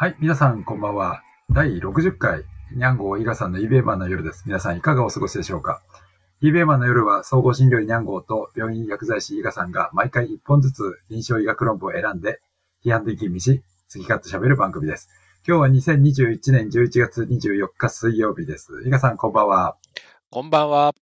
はい、皆さんこんばんは。第60回、ニャンゴー伊賀さんのイベーマンの夜です。皆さんいかがお過ごしでしょうか？イベーマンの夜は総合診療医ニャンゴーと病院薬剤師伊賀さんが毎回1本ずつ臨床医学論文を選んで、批判的にし、次かって喋る番組です。今日は2021年11月24日水曜日です。伊賀さんこんばんは。こんばんは。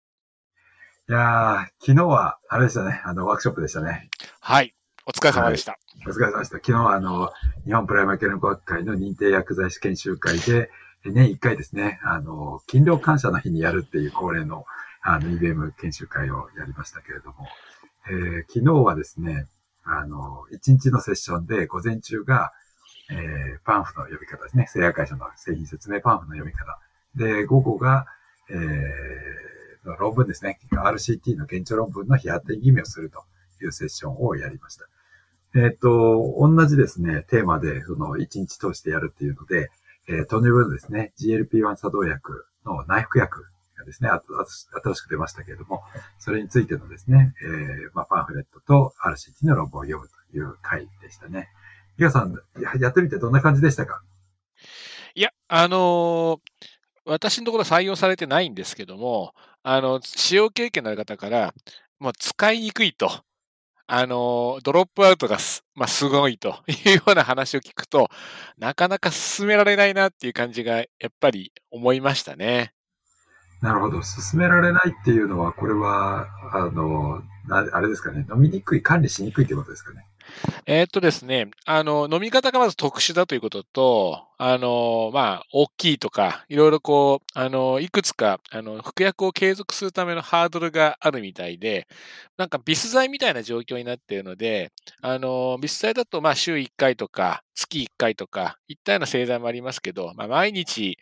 いやー、昨日は、あれでしたね、あの、ワークショップでしたね。はい。お疲れ様でした。お疲れ様でした。昨日はあの、日本プライマーケル学会の認定薬剤師研修会で、年1回ですね、あの、勤労感謝の日にやるっていう恒例の、あの、IBM 研修会をやりましたけれども、えー昨日はですね、あの、1日のセッションで午前中が、えーパンフの読み方ですね、製薬会社の製品説明パンフの読み方。で、午後が、えー論文ですね、RCT の現状論文の批判的義務をするというセッションをやりました。えっ、と、同じですね、テーマで、その、一日通してやるっていうので、えー、糖尿病のですね、GLP-1 作動薬の内服薬がですね、新しく出ましたけれども、それについてのですね、えー、まあ、パンフレットと RCT の論文を読むという回でしたね。伊賀さん、ややってみてどんな感じでしたか？いや、あのー私のところ採用されてないんですけども、あの、使用経験のある方から、もう使いにくいと。あのドロップアウトがす、まあ、すごいと いうような話を聞くと、なかなか進められないなっていう感じが、やっぱり思いましたね。なるほど。進められないっていうのは、これは、あの、あれですかね。飲みにくい、管理しにくいってことですかね。えーっとですね、あの、飲み方がまず特殊だということと、あの、まあ、大きいとか、いろいろこう、あの、いくつか、あの、服薬を継続するためのハードルがあるみたいで、なんかビス剤みたいな状況になっているので、あの、ビス剤だと、まあ、週1回とか、月1回とか、いったような製剤もありますけど、まあ、毎日、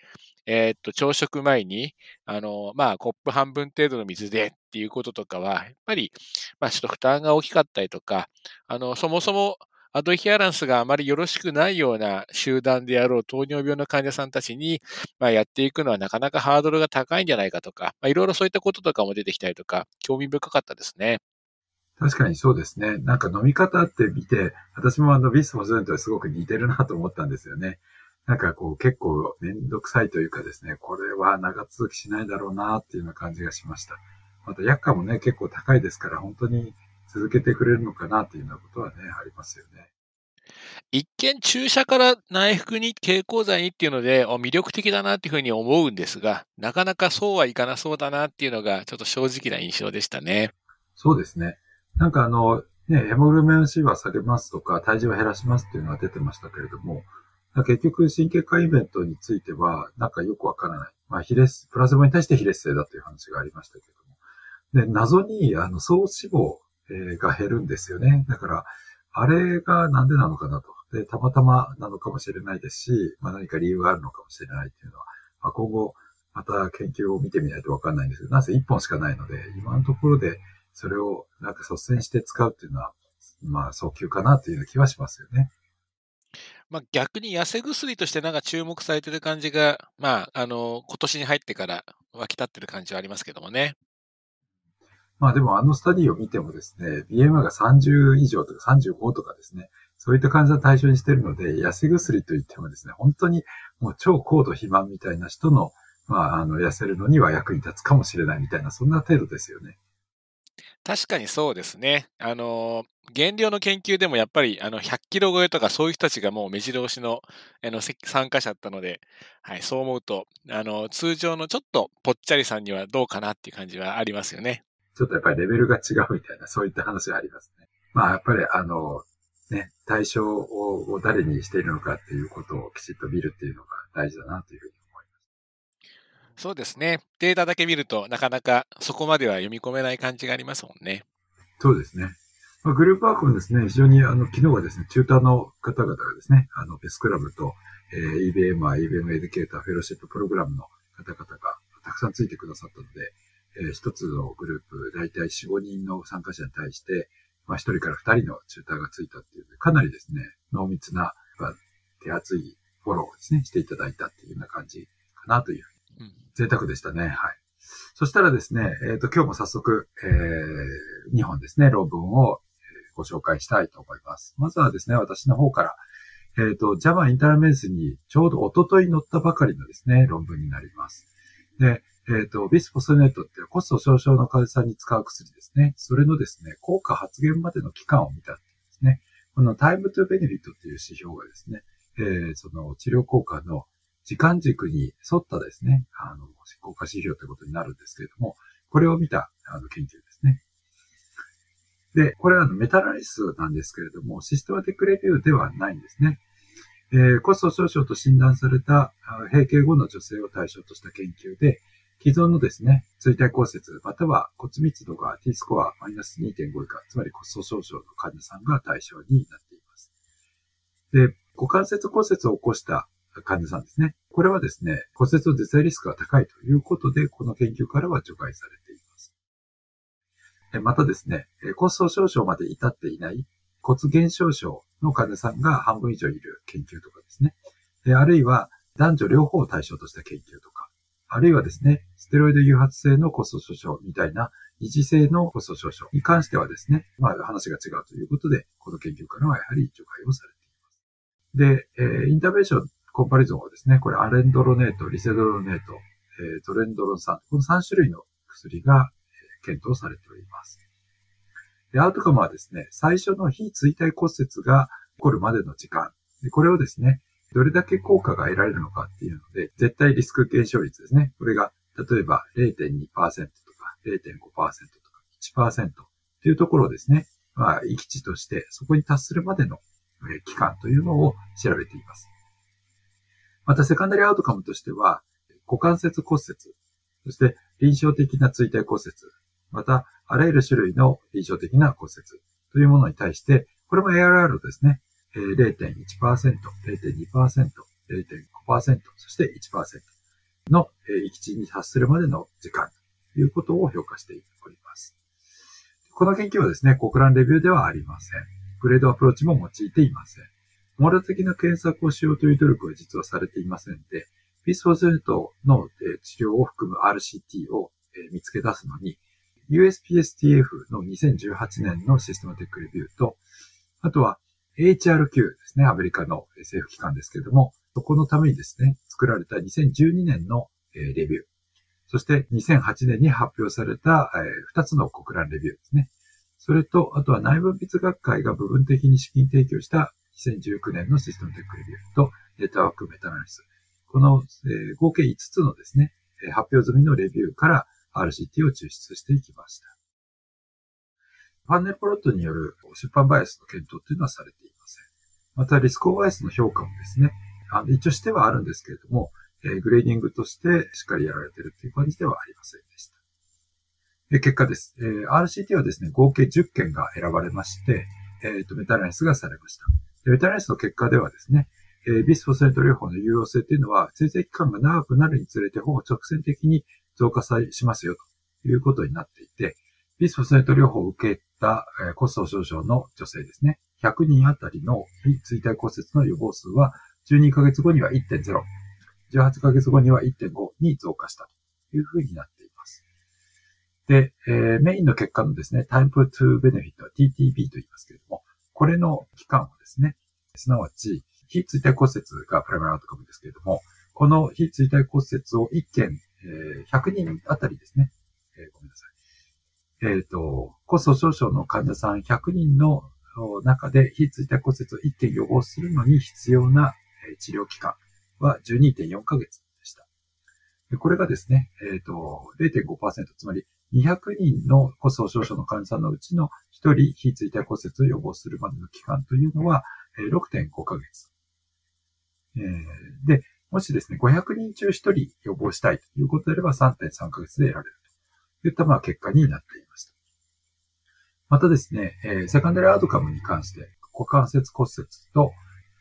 えーっと、朝食前に、あの、まあ、コップ半分程度の水でっていうこととかは、やっぱり、まあ、ちょっと負担が大きかったりとか、あの、そもそもアドヒアランスがあまりよろしくないような集団であろう糖尿病の患者さんたちに、まあ、やっていくのはなかなかハードルが高いんじゃないかとか、まあ、いろいろそういったこととかも出てきたりとか、興味深かったですね。確かにそうですね。なんか飲み方って見て、私もあのビスモズンとすごく似てるなと思ったんですよね。なんかこう結構めんどくさいというかですね、これは長続きしないだろうなっていうような感じがしました。また薬価もね、結構高いですから、本当に続けてくれるのかなっていうようなことはね、ありますよね。一見注射から内服に経口剤にっていうので、お魅力的だなっていうふうに思うんですが、なかなかそうはいかなそうだなっていうのが、ちょっと正直な印象でしたね。そうですね。なんかあの、ね、ヘモグロビン C は下げますとか、体重を減らしますっていうのが出てましたけれども、結局神経科イベントについては、なんかよくわからない。まあ、比列、プラズマに対して比列性だという話がありましたけれども。で、謎に、あの、総脂肪えが減るんですよね。だから、あれがなんでなのかなと。で、たまたまなのかもしれないですし、まあ何か理由があるのかもしれないっていうのは、まあ、今後、また研究を見てみないとわかんないんですけど、なぜ一本しかないので、今のところでそれをなんか率先して使うっていうのは、まあ早急かなという気はしますよね。まあ、逆に痩せ薬としてなんか注目されてる感じが、まあ、あの、今年に入ってから湧き立ってる感じはありますけどもね。まあでもあのスタディを見てもですね、BMI が30以上とか35とかですね、そういった患者を対象にしているので、痩せ薬といってもですね、本当にもう超高度肥満みたいな人の、まあ、あの、痩せるのには役に立つかもしれないみたいな、そんな程度ですよね。確かにそうですね。あの、減量の研究でもやっぱり、あの、100キロ超えとかそういう人たちがもう目白押しの、あの、参加者だったので、はい、そう思うと、あの、通常のちょっとぽっちゃりさんにはどうかなっていう感じはありますよね。ちょっとやっぱりレベルが違うみたいな、そういった話がありますね。まあやっぱりあの、ね、対象を誰にしているのかっていうことをきちっと見るっていうのが大事だなというふうに。そうですね。データだけ見るとなかなかそこまでは読み込めない感じがありますもんね。そうですね。まあ、グループワークもですね、非常にあの、昨日はですね、チューターの方々がですね、あの、ベスクラブと、えー、EBM、IBM エデュケーター、フェローシッププログラムの方々がたくさんついてくださったので、えー一つのグループ、だいたい4、5人の参加者に対して、まあ、1人から2人のチューターがついたっていう、かなりですね、濃密な、まあ手厚いフォローをですね、していただいたっていうような感じかなというふう贅沢でしたね。はい。そしたらですね、えっ、と、今日も早速、えー、2本ですね、論文をご紹介したいと思います。まずはですね、私の方から、えっ、ー、と、JAMA インターメンスにちょうど一昨日載ったばかりのですね、論文になります。で、えっ、ー、と、ビスポスネットってコスト少々の患者さんに使う薬ですね。それのですね、効果発現までの期間を見たんですね。このタイムトゥベネフィットっていう指標がですね、えー、その治療効果の時間軸に沿ったですね、あの、効果指標ということになるんですけれども、これを見たあの研究ですね。で、これはメタアナリスなんですけれども、システマティックレビューではないんですね。えー、コスト少々と診断された閉経後の女性を対象とした研究で、既存のですね、椎体骨折、または骨密度が T スコアマイナス2.5以下、つまり骨粗鬆症の患者さんが対象になっています。で、股関節骨折を起こした患者さんですね。これはですね、骨折の絶対リスクが高いということで、この研究からは除外されています。またですね、骨粗鬆症まで至っていない骨減少症の患者さんが半分以上いる研究とかですね。あるいは男女両方を対象とした研究とか、あるいはですね、ステロイド誘発性の骨粗鬆症みたいな二次性の骨粗鬆症に関してはですね、まあ話が違うということで、この研究からはやはり除外をされています。で、え、インターベーションコンパリゾンはですね、これアレンドロネート、リセドロネート、えー、ゾレンドロン酸、この3種類の薬が、え、検討されております。で、アウトカムはですね、最初の非椎体骨折が起こるまでの時間。でこれをですね、どれだけ効果が得られるのかっていうので、絶対リスク減少率ですね。これが、例えば0.2%とか0.5%とか1%というところをですね、まあ、域値としてそこに達するまでの期間というのを調べています。また、セカンダリーアウトカムとしては、股関節骨折、そして臨床的な椎体骨折、また、あらゆる種類の臨床的な骨折というものに対して、これも ARR ですね、0.1%、0.2%、0.5%、そして1%の域値に達するまでの時間ということを評価しております。この研究はですね、国乱レビューではありません。グレードアプローチも用いていません。モラル的な検索をしようという努力は実はされていませんで、ビスフォスェントの治療を含む RCT を見つけ出すのに、USPSTF の2018年のシステマテックレビューと、あとは HRQ ですね、アメリカの政府機関ですけれども、そこのためにですね、作られた2012年のレビュー、そして2008年に発表された2つの国乱レビューですね。それと、あとは内分泌学会が部分的に資金提供した2019年のシステムテックレビューとネットワークメタナリス。この合計5つのですね、発表済みのレビューから RCT を抽出していきました。パンネルプロットによる出版バイアスの検討というのはされていません。また、リスクオーバイアスの評価もですね、あの一応してはあるんですけれども、えー、グレーディングとしてしっかりやられているという感じではありませんでした。で結果です。えー、RCT はですね、合計10件が選ばれまして、えっ、ー、と、メタアナリシスがされました。でメタアナリシスの結果ではですね、えー、ビスフォスフォネート療法の有用性というのは、生成期間が長くなるにつれて、ほぼ直線的に増加さしますよということになっていて、ビスフォスフォネート療法を受けた、えー、骨粗鬆症の女性ですね。100人あたりの非椎体骨折の予防数は、12ヶ月後には1.0、18ヶ月後には1.5に増加したというふうになっています。で、えー、メインの結果のですね、Time to Benefit TTB と言いますけれども、これの期間はですね、すなわち、非椎体骨折がプライマルアウトカムですけれども、この非椎体骨折を1件、えー、100人あたりですね、えー、ごめんなさい。えっ、ー、と、骨粗鬆症の患者さん100人の中で非椎体骨折を1件予防するのに必要な治療期間は12.4ヶ月でした。これがですね、えっ、ー、と、0.5%、つまり200人の骨粗鬆症の患者さんのうちの1人非椎体骨折を予防するまでの期間というのは6.5ヶ月。え、で、もしですね、500人中1人予防したいということであれば3.3ヶ月で得られるといったまあ結果になっていました。またですね、え、セカンダリアウトカムに関して、股関節骨折と、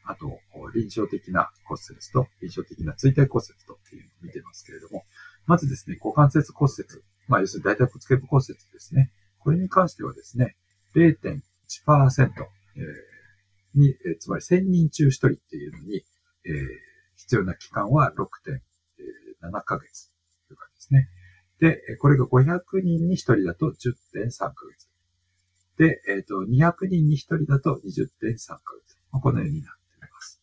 あと、臨床的な骨折と、臨床的な椎体骨折とっていうのを見てますけれども、まずですね、股関節骨折、まあ、要するに大腿骨頸部骨折ですね。これに関してはですね、0.1%、に、えー、つまり1000人中1人っていうのに、えー、必要な期間は6.7ヶ月という感じですね。で、これが500人に1人だと10.3ヶ月。で、えっ、ー、と、200人に1人だと20.3ヶ月。まあ、このようになっています。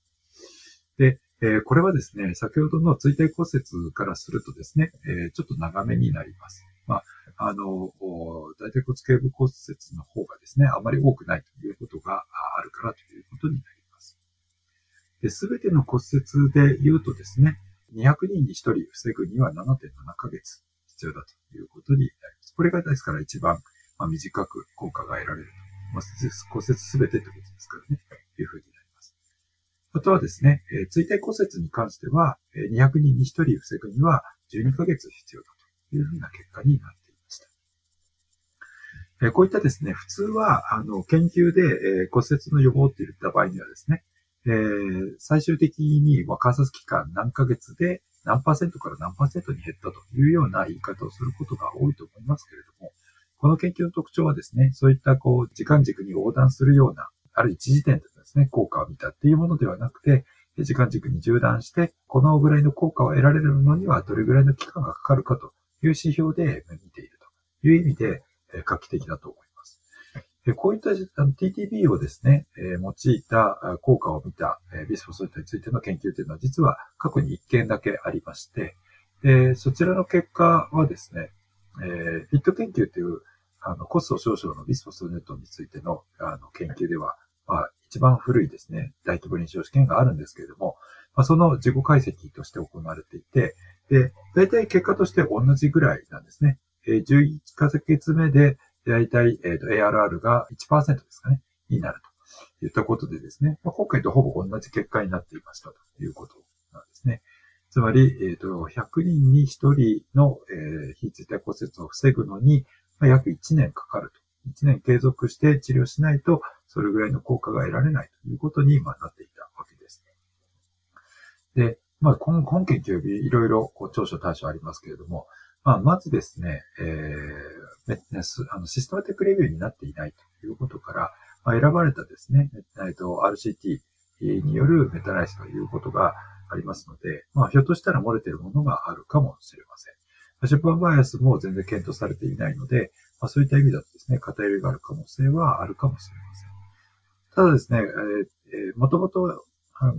で、えー、これはですね、先ほどの椎体骨折からするとですね、えー、ちょっと長めになります。まあ、あの、大腿骨頸部骨折の方がですね、あまり多くないということがあるからということになります。すべての骨折で言うとですね、200人に1人防ぐには7.7ヶ月必要だということになります。これがですから一番、まあ、短く効果が得られると。まあ、骨折すべてということですからね、というふうになります。あとはですね、えー、椎体骨折に関しては、200人に1人防ぐには12ヶ月必要だというふうな結果になっていました。えー、こういったですね、普通は、あの、研究で、えー、骨折の予防って言った場合にはですね、えー、最終的に、まあ、観察期間何ヶ月で何パーセントから何パーセントに減ったというような言い方をすることが多いと思いますけれども、この研究の特徴はですね、そういったこう、時間軸に横断するような、ある一時点でですね、効果を見たっていうものではなくて、時間軸に縦断して、このぐらいの効果を得られるのにはどれぐらいの期間がかかるかという指標で見ているという意味で画期的だと思います。こういった TTB をですね、用いた効果を見たビスフォソイトについての研究というのは実は過去に1件だけありまして、そちらの結果はですね、フィット研究というあのコスト少々のビスフォソネットについてのあの研究では、まあ、一番古いですね、大規模臨床試験があるんですけれども、まあ、その自己解析として行われていて、で、大体結果として同じぐらいなんですね。11ヶ月目で大体、えっ、ー、と、ARR が1%ですかね、になるといったことでですね、まあ、今回とほぼ同じ結果になっていましたということなんですね。つまり、えっ、と、100人に1人の、えー、非椎体骨折を防ぐのに、まあ、約1年かかると。1年継続して治療しないと、それぐらいの効果が得られないということに、まあ、なっていたわけです。で、まあ、今今研究日いろいろこう長所短所ありますけれども、まあ、まずですね、えー、あのシステマティックレビューになっていないということから、まあ、選ばれたですね、えっと、RCT によるメタライスということがありますので、まあ、ひょっとしたら漏れているものがあるかもしれません。出版バイアスも全然検討されていないので、まあ、そういった意味だとですね、偏りがある可能性はあるかもしれません。ただですね、えー、もともと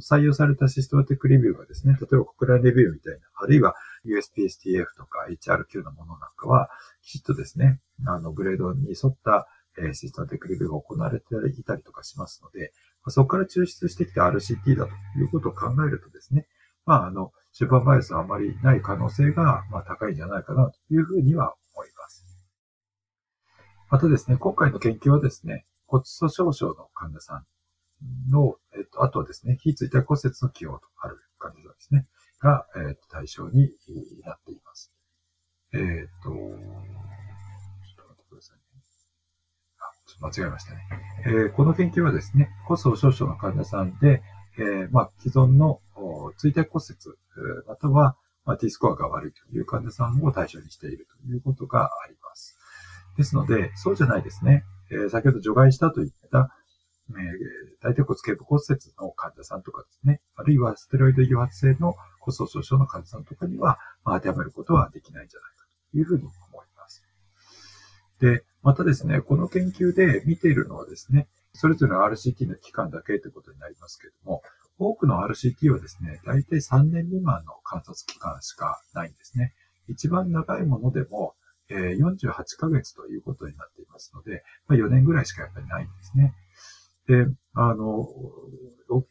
採用されたシステマティックレビューがですね、例えば国内レビューみたいな、あるいは USPSTF とか HRQ のものなんかは、きちっとですね、あの、グレードに沿った、え、システムテクレビューが行われていたりとかしますので、そこから抽出してきた RCT だということを考えるとですね、まあ、あの、出版バイアスはあまりない可能性が、まあ、高いんじゃないかなというふうには思います。またですね、今回の研究はですね、骨粗鬆症の患者さんの、えっと、あとはですね、非椎体骨折の起用とある。が、えー、対象になっています。えっ、ー、と、ちょっと待ってくださいね。あ、ちょっと間違えましたね。えー、この研究はですね、骨粗鬆症の患者さんで、えー、まあ、既存の椎体骨折、または、まあ、T スコアが悪いという患者さんを対象にしているということがあります。ですので、そうじゃないですね。えー、先ほど除外したといった、えー、大腿骨頸部骨折の患者さんとかですね、あるいはステロイド誘発性の骨粗鬆症の患者さんとかには、まあ、当てはめることはできないんじゃないかというふうに思います。で、またですね、この研究で見ているのはですね、それぞれの RCT の期間だけということになりますけれども、多くの RCT はですね、大体3年未満の観察期間しかないんですね。一番長いものでも、え、48ヶ月ということになっていますので、ま、4年ぐらいしかやっぱりないんですね。で、あの、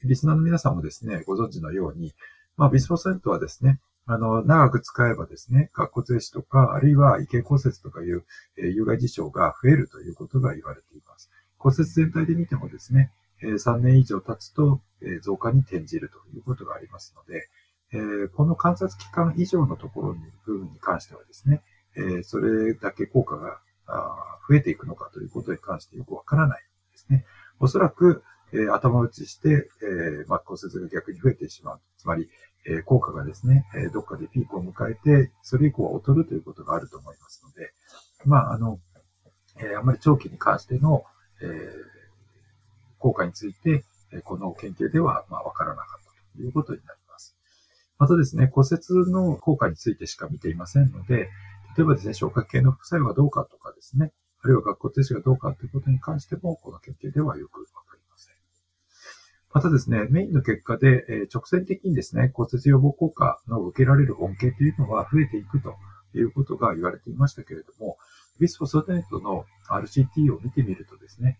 リスナーの皆さんもですね、ご存知のように、まあ、ビスフォセントはですね、あの、長く使えばですね、滑骨壊死とか、あるいは異形骨折とかいう、えー、有害事象が増えるということが言われています。骨折全体で見てもですね、えー、3年以上経つと、えー、増加に転じるということがありますので、えー、この観察期間以上のところに、部分に関してはですね、えー、それだけ効果が増えていくのかということに関してよくわからないですね。おそらく、えー、頭打ちして、えー、ま、骨折が逆に増えてしまう。つまり、え、効果がですね、え、どっかでピークを迎えて、それ以降は劣るということがあると思いますので、まあ、あの、えー、あまり長期に関しての、え、効果について、えこの研究では、まあ、わからなかったということになります。またですね、骨折の効果についてしか見ていませんので、例えばですね、消化系の副作用がどうかとかですね、あるいは学校停止がどうかということに関しても、この研究ではよくわかりま。たですね、メインの結果で、え直線的にですね、骨折予防効果の受けられる恩恵というのは増えていくということが言われていましたけれども、ビスフォストネットの RCT を見てみるとですね、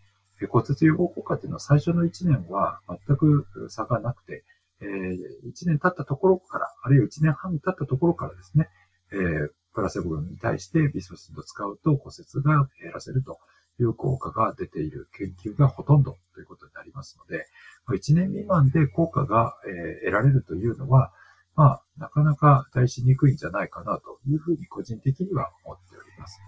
骨折予防効果というのは最初の1年は全く差がなくて、え、1年経ったところから、あるいは1年半経ったところからですね、えー、プラセボに対してビスフォスを使うと骨折が減らせるという効果が出ている研究がほとんどということになりますので、1年未満で効果が、得られるというのは、まあ、なかなか大しにくいんじゃないかなというふうに個人的には思っております。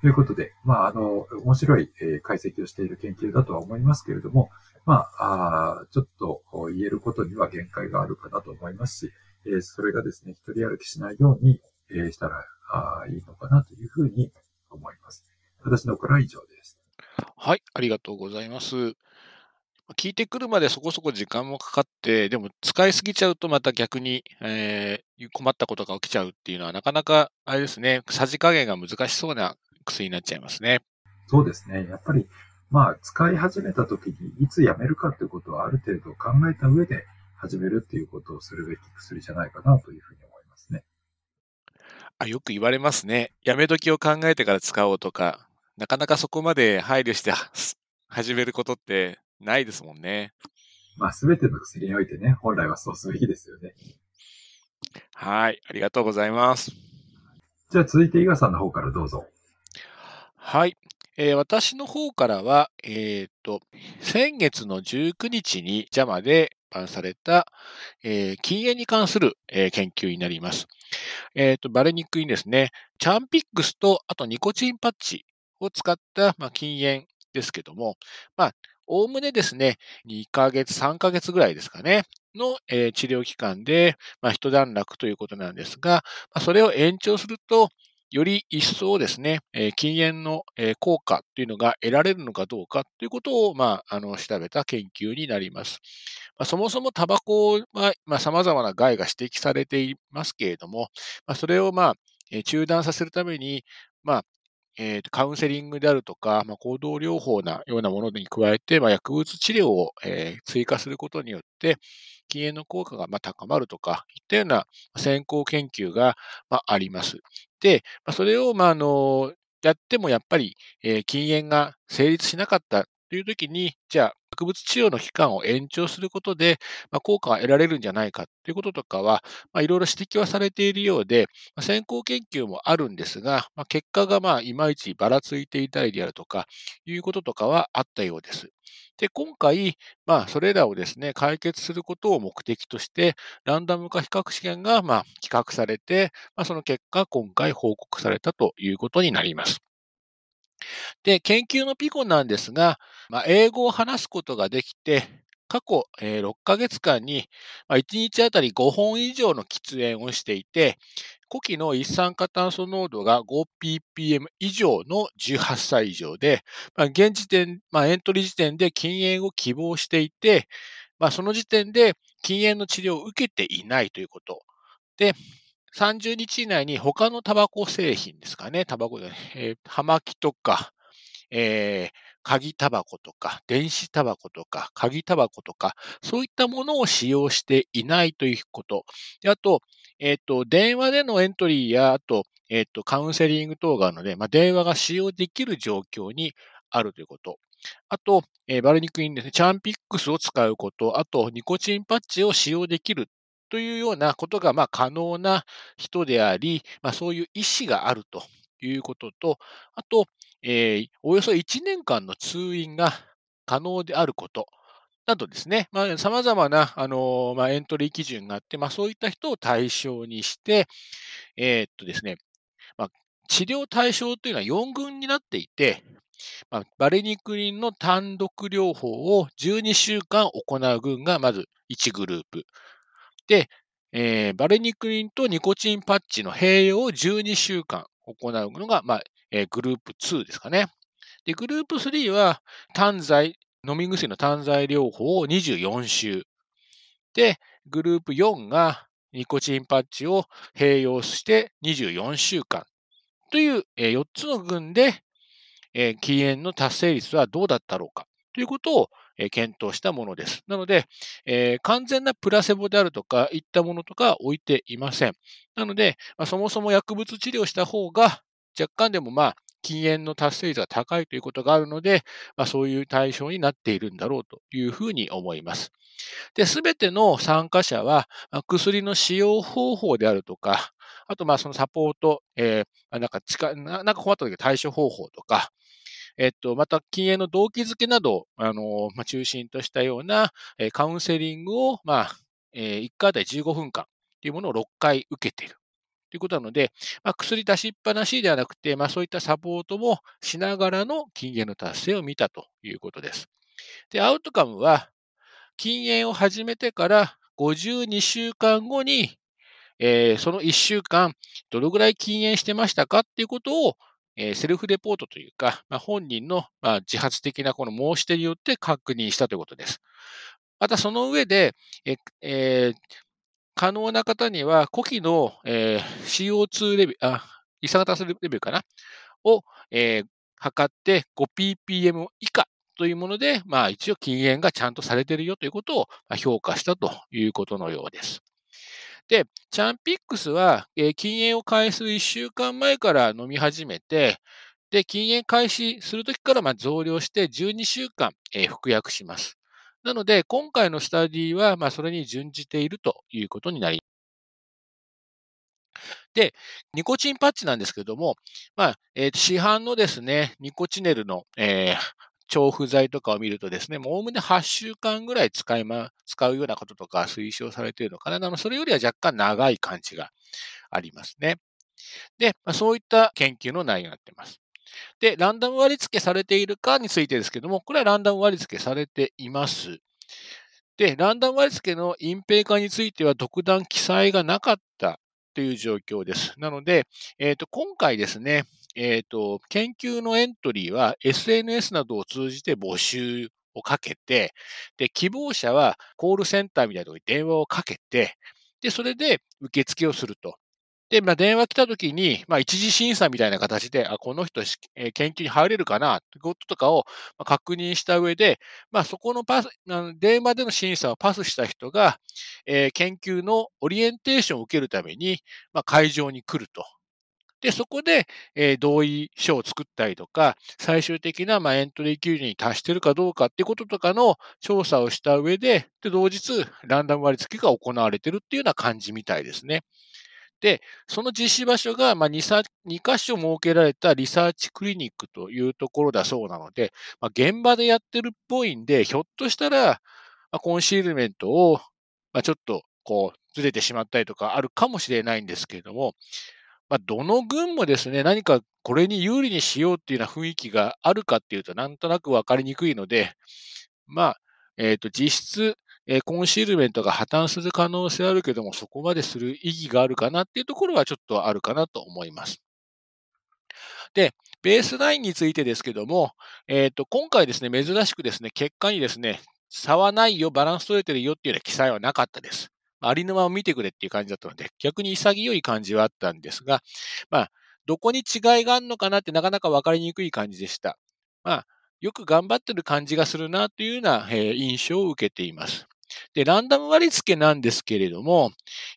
ということで、まあ、あの、面白い、解析をしている研究だとは思いますけれども、まあ、あちょっと言えることには限界があるかなと思いますし、えそれがですね、一人歩きしないように、えしたらあいいのかなというふうに思います。私のからは以上です。はい、ありがとうございます。聞いてくるまでそこそこ時間もかかって、でも使いすぎちゃうとまた逆に、えー、困ったことが起きちゃうっていうのはなかなか、あれですね、さじ加減が難しそうな薬になっちゃいますね。そうですね。やっぱり、まあ、使い始めた時にいつやめるかっていうことはある程度考えた上で始めるっていうことをするべき薬じゃないかなというふうに思いますね。あよく言われますね。やめ時を考えてから使おうとか、なかなかそこまで配慮して始めることってないですもんね。まあ、すべての薬においてね、本来はそうすべきですよね。はい、ありがとうございます。じゃあ続いて伊賀さんの方からどうぞ。はい。えー、私の方からは、えっ、ー、と、先月の19日に JAMA で版された、えー、禁煙に関する、えー、研究になります。えっ、と、バレニックにですね、チャンピックスと、あとニコチンパッチを使った、まあ、禁煙ですけども、まあ、おおむねですね、2ヶ月、3ヶ月ぐらいですかね、の、えー、治療期間で、まあ、一段落ということなんですが、まあ、それを延長すると、より一層ですね、えー、禁煙の、えー、効果というのが得られるのかどうかということを、まあ、あの、調べた研究になります。まあ、そもそもタバコは、まあ、様々な害が指摘されていますけれども、まあ、それを、まあ、中断させるために、まあ、えー、カウンセリングであるとか、まあ、行動療法なようなものに加えて、まあ、薬物治療を、えー、追加することによって、禁煙の効果がまあ高まるとか、いったような先行研究がまああります。で、まあ、それをまああのやってもやっぱり、えー、禁煙が成立しなかったという時に、じゃあ、薬物治療の期間を延長することで、まあ、効果が得られるんじゃないかということとかは、いろいろ指摘はされているようで、まあ、先行研究もあるんですが、まあ、結果がまあいまいちばらついていたりであるとか、いうこととかはあったようです。で、今回、まあ、それらをですね、解決することを目的として、ランダム化比較試験が、まあ、企画されて、まあ、その結果、今回報告されたということになります。で、研究のピコなんですが、まあ、英語を話すことができて、過去、6ヶ月間に、1日あたり5本以上の喫煙をしていて、呼気の一酸化炭素濃度が 5ppm 以上の18歳以上で、現時点、まあ、エントリー時点で禁煙を希望していて、まあ、その時点で禁煙の治療を受けていないということ。で、30日以内に他のタバコ製品ですかね、タバコで、えー、葉巻とか、えー、鍵タバコとか、電子タバコとか、鍵タバコとか、そういったものを使用していないということ。であと、えっ、ー、と、電話でのエントリーや、あと、えっ、ー、と、カウンセリング等があるので、まあ、電話が使用できる状況にあるということ。あと、えー、バルニクインですね、チャンピックスを使うこと、あと、ニコチンパッチを使用できるというようなことが、まあ、可能な人であり、まあ、そういう意思があるということと、あと、えー、およそ1年間の通院が可能であること、などですね、まあ、様々な、あのまあ、エントリー基準があって、まあ、そういった人を対象にして、えー、っとですね、まあ、治療対象というのは4群になっていて、まあ、バレニクリンの単独療法を12週間行う群がまず1グループ。で、えー、バレニクリンとニコチンパッチの併用を12週間行うのが、まあえー、グループ2ですかね。で、グループ3は単剤、飲み薬の単剤療法を24週。で、グループ4がニコチンパッチを併用して24週間という、えー、4つの群で、えー、禁煙の達成率はどうだったろうかということを、検討したものです。なので、えー完全なプラセボであるとか、いったものとか置いていません。なので、まあ、そもそも薬物治療した方が、若干でもまあ、禁煙の達成率が高いということがあるので、まあ、そういう対象になっているんだろうというふうに思います。で、すべての参加者は、薬の使用方法であるとか、あと、まあ、そのサポート、えーなんか近、なんか困った時の対処方法とか、えっと、また、禁煙の動機づけなど、あの、まあ、中心としたような、えカウンセリングを、まあ、えー1回あたり15分間というものを6回受けている。ということなので、まあ、薬出しっぱなしではなくて、まあ、そういったサポートもしながらの禁煙の達成を見たということです。で、アウトカムは、禁煙を始めてから52週間後に、えーその1週間、どのぐらい禁煙してましたかっていうことを、えーセルフレポートというか、まあ、本人の、まあ、自発的なこの申し出によって確認したということです。またその上で、ええー可能な方には、呼気の、えー CO2 レベル、あ、一酸化炭素レベルかな？を、えー測って 5ppm 以下というもので、まあ一応禁煙がちゃんとされているよということをま評価したということのようです。で、チャンピックスは、え禁煙を開始する1週間前から飲み始めて、で、禁煙開始するときからま増量して12週間、え服薬します。なので、今回のスタディは、まあ、それに準じているということになりますで、ニコチンパッチなんですけども、まあ、えー市販のですね、ニコチネルの、えー調布剤とかを見るとですね、もうおおむね8週間ぐらい使いま、使うようなこととか推奨されているのかな。なのそれよりは若干長い感じがありますね。で、まあ、そういった研究の内容になっています。で、ランダム割り付けされているかについてですけども、これはランダム割り付けされています。で、ランダム割り付けの隠蔽化については特段記載がなかったという状況です。なので、えっ、と、今回ですね、えっ、と、研究のエントリーは SNS などを通じて募集をかけて、で、希望者はコールセンターみたいなところに電話をかけて、で、それで受付をすると。で、まあ、電話来た時に、まあ、一次審査みたいな形で、あ、この人、えー研究に入れるかな、ってこととかを確認した上で、まあ、そこのパス、電話での審査をパスした人が、えー研究のオリエンテーションを受けるために、まあ、会場に来ると。で、そこで、えー同意書を作ったりとか、最終的な、まあ、エントリー基準に達してるかどうかっていうこととかの調査をした上で、で、同日、ランダム割り付けが行われてるっていうような感じみたいですね。で、その実施場所が、まあ、2, 2箇所設けられたリサーチクリニックというところだそうなので、まあ、現場でやってるっぽいんで、ひょっとしたら、まあ、コンシールメントを、まあ、ちょっと、こう、ずれてしまったりとかあるかもしれないんですけれども、まあ、どの軍もですね、何かこれに有利にしようっていうような雰囲気があるかっていうと、なんとなくわかりにくいので、まあ、えっ、と、実質、えーコンシールメントが破綻する可能性あるけども、そこまでする意義があるかなっていうところはちょっとあるかなと思います。で、ベースラインについてですけども、えっ、と、今回ですね、珍しくですね、結果にですね、差はないよ、バランス取れてるよっていうような記載はなかったです。ありのまま見てくれっていう感じだったので、逆に潔い感じはあったんですが、まあ、どこに違いがあるのかなってなかなか分かりにくい感じでした。まあ、よく頑張ってる感じがするなというような、え印象を受けています。で、ランダム割付なんですけれども、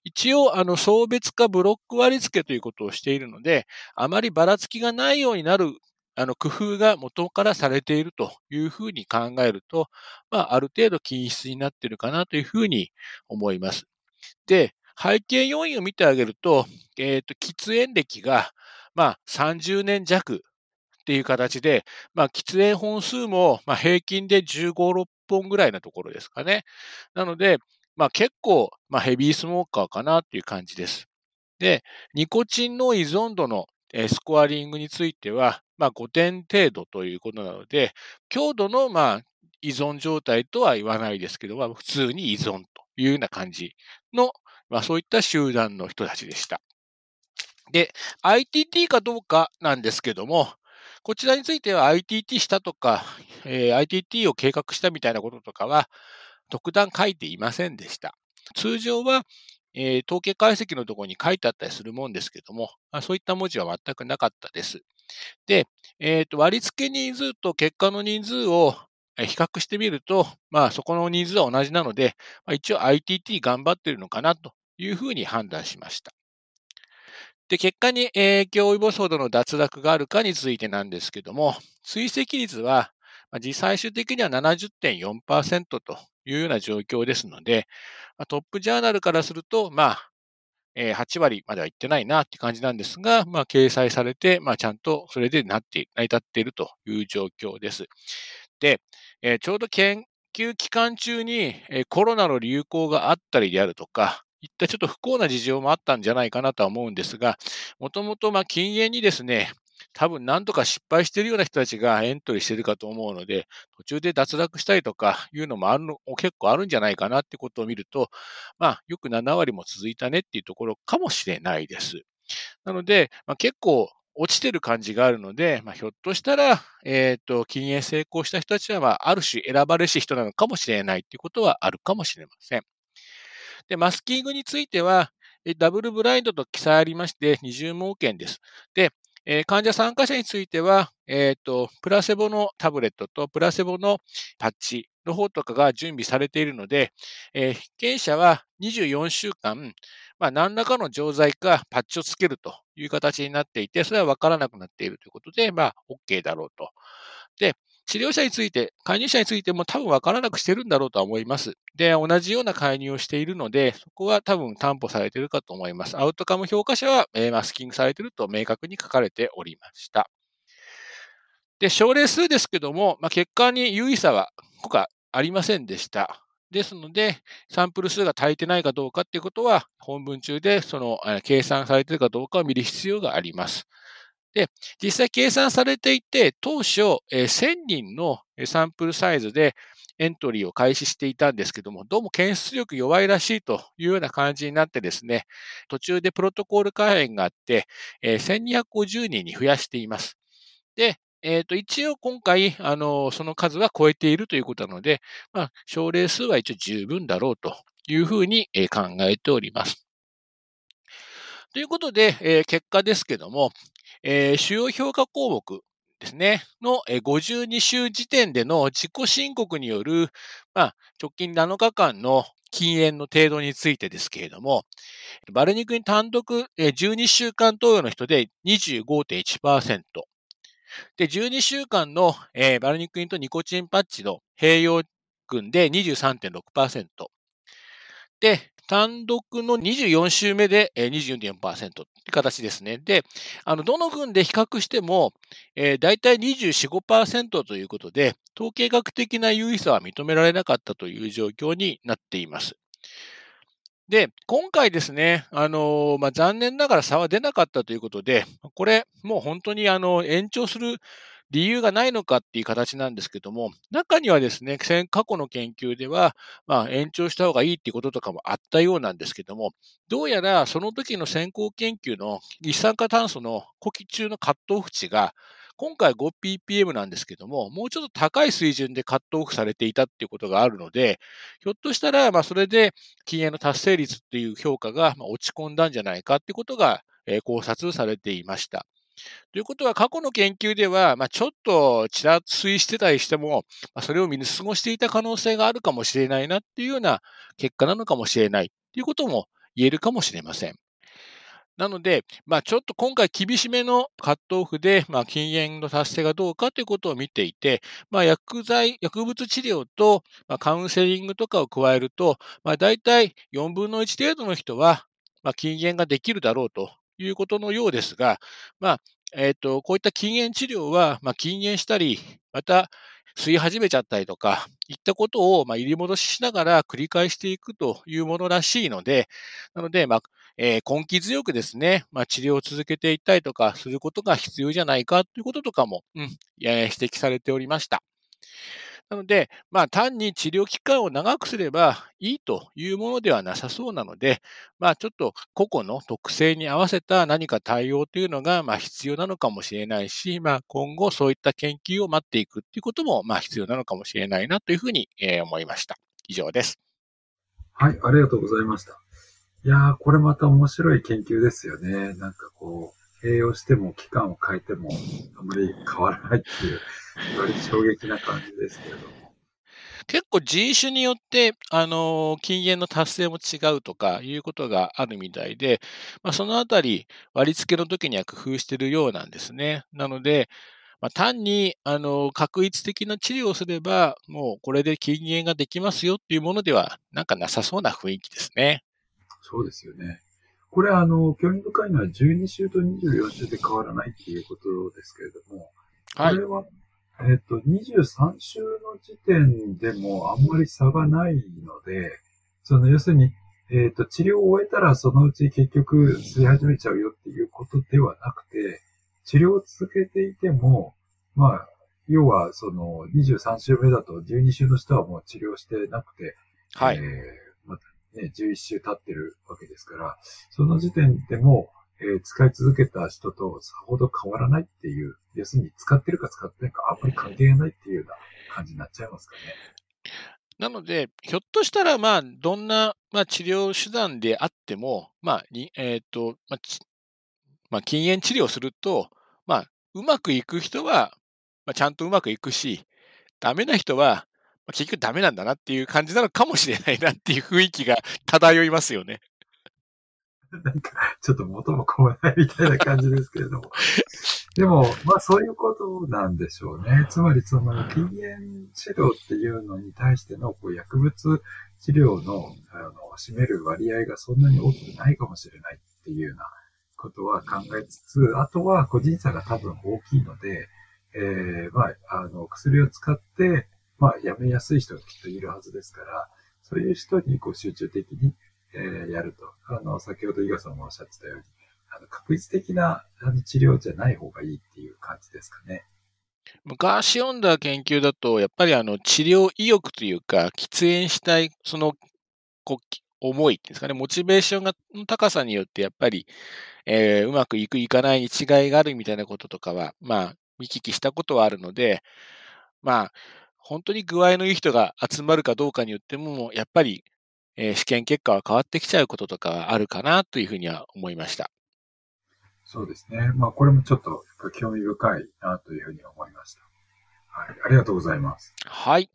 一応、あの、層別化ブロック割付ということをしているので、あまりばらつきがないようになる、あの、工夫が元からされているというふうに考えると、まあ、ある程度均質になっているかなというふうに思います。で、背景要因を見てあげると、えっ、と、喫煙歴が、まあ、30年弱っていう形で、まあ、喫煙本数も、まあ、平均で15、6本ぐらいなところですかね。なので、まあ、結構、まあ、ヘビースモーカーかなっていう感じです。で、ニコチンの依存度のスコアリングについては、まあ、5点程度ということなので、強度の、まあ、依存状態とは言わないですけど、まあ、普通に依存というような感じの、まあ、そういった集団の人たちでした。で、ITT かどうかなんですけども、こちらについては ITT したとか、えー ITT を計画したみたいなこととかは、特段書いていませんでした。通常は、えー統計解析のところに書いてあったりするもんですけども、まあそういった文字は全くなかったです。で、えーと割り付け人数と結果の人数を比較してみると、まあそこのニーズは同じなので、まあ、一応 ITT 頑張ってるのかなというふうに判断しました。で、結果に影響を及ぼすほどの脱落があるかについてなんですけども、追跡率は、実最終的には70.4%というような状況ですので、トップジャーナルからすると、まあ、8割まではいってないなって感じなんですが、まあ、掲載されて、まあ、ちゃんとそれで、成り立っているという状況です。で、えー、ちょうど研究期間中に、えー、コロナの流行があったりであるとか、いったちょっと不幸な事情もあったんじゃないかなとは思うんですが、もともとまあ禁煙にですね、多分何とか失敗しているような人たちがエントリーしているかと思うので、途中で脱落したりとかいうのもあるの結構あるんじゃないかなってことを見ると、まあ、よく7割も続いたねっていうところかもしれないです。なので、まあ、結構落ちてる感じがあるので、まあ、ひょっとしたら、えっ、ー、と、禁煙成功した人たちは、まあ、ある種選ばれし人なのかもしれないっていうことはあるかもしれません。で、マスキングについては、ダブルブラインドと記載ありまして、二重盲検です。で、えー、患者参加者については、えっ、ー、と、プラセボのタブレットとプラセボのパッチの方とかが準備されているので、えー、被験者は24週間、まあ、何らかの錠剤かパッチをつけるという形になっていて、それは分からなくなっているということで、まあ、OK だろうと。で、治療者について、介入者についても多分分からなくしてるんだろうとは思います。で、同じような介入をしているので、そこは多分担保されているかと思います。アウトカム評価者は、えー、マスキングされていると明確に書かれておりました。で、症例数ですけども、まあ、結果に有意差は効果ありませんでした。ですので、サンプル数が足りてないかどうかっていうことは、本文中でその計算されているかどうかを見る必要があります。で、実際計算されていて、当初、1000人のサンプルサイズでエントリーを開始していたんですけども、どうも検出力弱いらしいというような感じになってですね、途中でプロトコール改変があって、1250人に増やしています。で、えっ、ー、と、一応今回、あの、その数は超えているということなので、まあ、症例数は一応十分だろうというふうに考えております。ということで、えー、結果ですけども、えー、主要評価項目ですね、の52週時点での自己申告による、まあ、直近7日間の禁煙の程度についてですけれども、バルニクに単独12週間投与の人で25.1%、で、12週間の、えー、バルニクインとニコチンパッチの併用群で23.6%。で、単独の24週目で24.4%って形ですね。で、あの、どの群で比較しても、えー、大体24、5%ということで、統計学的な優位さは認められなかったという状況になっています。で、今回ですね、あの、まあ、残念ながら差は出なかったということで、これ、もう本当にあの、延長する理由がないのかっていう形なんですけども、中にはですね、過去の研究では、まあ、延長した方がいいっていうこととかもあったようなんですけども、どうやらその時の先行研究の一酸化炭素の呼気中のカットオフ値が、今回 5ppm なんですけども、もうちょっと高い水準でカットオフされていたっていうことがあるので、ひょっとしたら、まあ、それで禁煙の達成率っていう評価が落ち込んだんじゃないかってことが考察されていました。ということは、過去の研究では、まあ、ちょっとちらついしてたりしても、まあ、それを見過ごしていた可能性があるかもしれないなっていうような結果なのかもしれないということも言えるかもしれません。なので、まあ、ちょっと今回厳しめのカットオフで、まあ、禁煙の達成がどうかということを見ていて、まあ、薬剤、薬物治療と、まあ、カウンセリングとかを加えると、まあ、大体4分の1程度の人は、まあ、禁煙ができるだろうということのようですが、まあ、えっ、ー、と、こういった禁煙治療は、まあ、禁煙したり、また、吸い始めちゃったりとか、いったことを、まあ、入り戻ししながら繰り返していくというものらしいので、なので、まあ、えー、根気強くですね、まあ、治療を続けていったりとかすることが必要じゃないかということとかも、うん、指摘されておりました。なので、まあ、単に治療期間を長くすればいいというものではなさそうなので、まあ、ちょっと個々の特性に合わせた何か対応というのが、まあ、必要なのかもしれないし、まあ、今後そういった研究を待っていくということも、まあ、必要なのかもしれないなというふうに、えー、思いました。以上です。はい、ありがとうございました。いやー、これまた面白い研究ですよね。なんかこう、併用しても期間を変えてもあまり変わらないっていう、割衝撃な感じですけれども。結構人種によって、あの、禁煙の達成も違うとかいうことがあるみたいで、まあ、そのあたり割り付けの時には工夫しているようなんですね。なので、まあ、単に、あの、確一的な治療をすれば、もうこれで禁煙ができますよっていうものでは、なんかなさそうな雰囲気ですね。そうですよね。これ、あの、興味深いのは12週と24週で変わらないっていうことですけれども、はい。これは、えっ、と、23週の時点でもあんまり差がないので、その、要するに、えっ、と、治療を終えたらそのうち結局吸い始めちゃうよっていうことではなくて、治療を続けていても、まあ、要は、その、23週目だと12週の人はもう治療してなくて、はい。えー、ね、11週経ってるわけですから、その時点でも、えー、使い続けた人とさほど変わらないっていう、要するに使ってるか使ってないかあんまり関係ないっていうような感じになっちゃいますかね。なので、ひょっとしたら、まあ、どんな、まあ、治療手段であっても、まあ、えっ、ー、と、まあ、まあ、禁煙治療すると、まあ、うまくいく人は、まあ、ちゃんとうまくいくし、ダメな人は、結局ダメなんだなっていう感じなのかもしれないなっていう雰囲気が漂いますよね。なんか、ちょっと元も子もないみたいな感じですけれども。でも、まあそういうことなんでしょうね。つまりその禁煙治療っていうのに対してのこう薬物治療のあの占める割合がそんなに大きくないかもしれないっていうようなことは考えつつ、あとは個人差が多分大きいので、えー、まあ、あの、薬を使って、まあ、やめやすい人がきっといるはずですから、そういう人にこう集中的に、えー、やると。あの、先ほど伊賀さんもおっしゃってたように、あの確実的な治療じゃない方がいいっていう感じですかね。昔読んだ研究だと、やっぱりあの治療意欲というか、喫煙したい、その、こ、思いですかね、モチベーションがの高さによって、やっぱり、えー、うまくいくいかないに違いがあるみたいなこととかは、まあ、見聞きしたことはあるので、まあ、本当に具合のいい人が集まるかどうかによっても、やっぱり、えー、試験結果は変わってきちゃうこととかはあるかなというふうには思いました。そうですね。まあ、これもちょっと興味深いなというふうに思いました。はい。ありがとうございます。はい。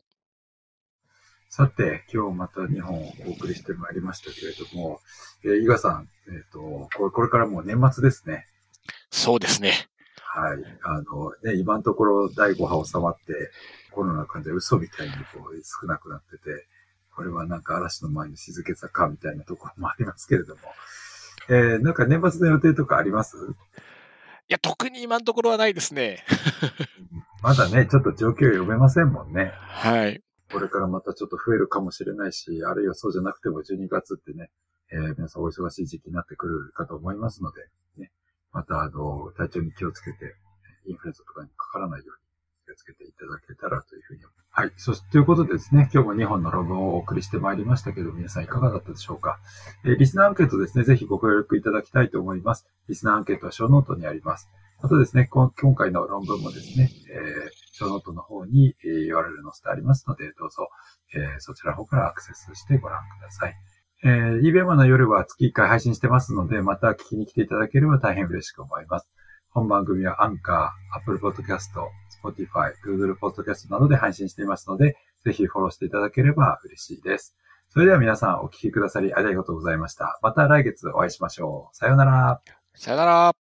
さて、今日また日本をお送りしてまいりましたけれども、えー、伊賀さん、えっ、ー、とこれ、これからもう年末ですね。そうですね。はい。あの、ね、今のところ第5波収まって、コロナ患者嘘みたいにこう少なくなってて、これはなんか嵐の前の静けさかみたいなところもありますけれども、えー、なんか年末の予定とかあります？いや、特に今のところはないですね。まだね、ちょっと状況読めませんもんね。はい。これからまたちょっと増えるかもしれないし、あるいはそうじゃなくても12月ってね、えー、皆さんお忙しい時期になってくるかと思いますので、ね、またあの、体調に気をつけて、インフルエンザとかにかからないように気をつけていただけたらというふうに思います。はい。そして、ということでですね、今日も2本の論文をお送りしてまいりましたけど、皆さんいかがだったでしょうか？えー、リスナーアンケートですね、ぜひご協力いただきたいと思います。リスナーアンケートはショーノートにあります。あとですね、今回の論文もですね、えー、ショーノートの方に URL 載せてありますので、どうぞ、えー、そちらの方からアクセスしてご覧ください。えー、イベマの夜は月1回配信してますので、また聞きに来ていただければ大変嬉しく思います。本番組はアンカー、Apple Podcast、Spotify、Google Podcast などで配信していますので、ぜひフォローしていただければ嬉しいです。それでは皆さんお聴きくださりありがとうございました。また来月お会いしましょう。さようなら。さようなら。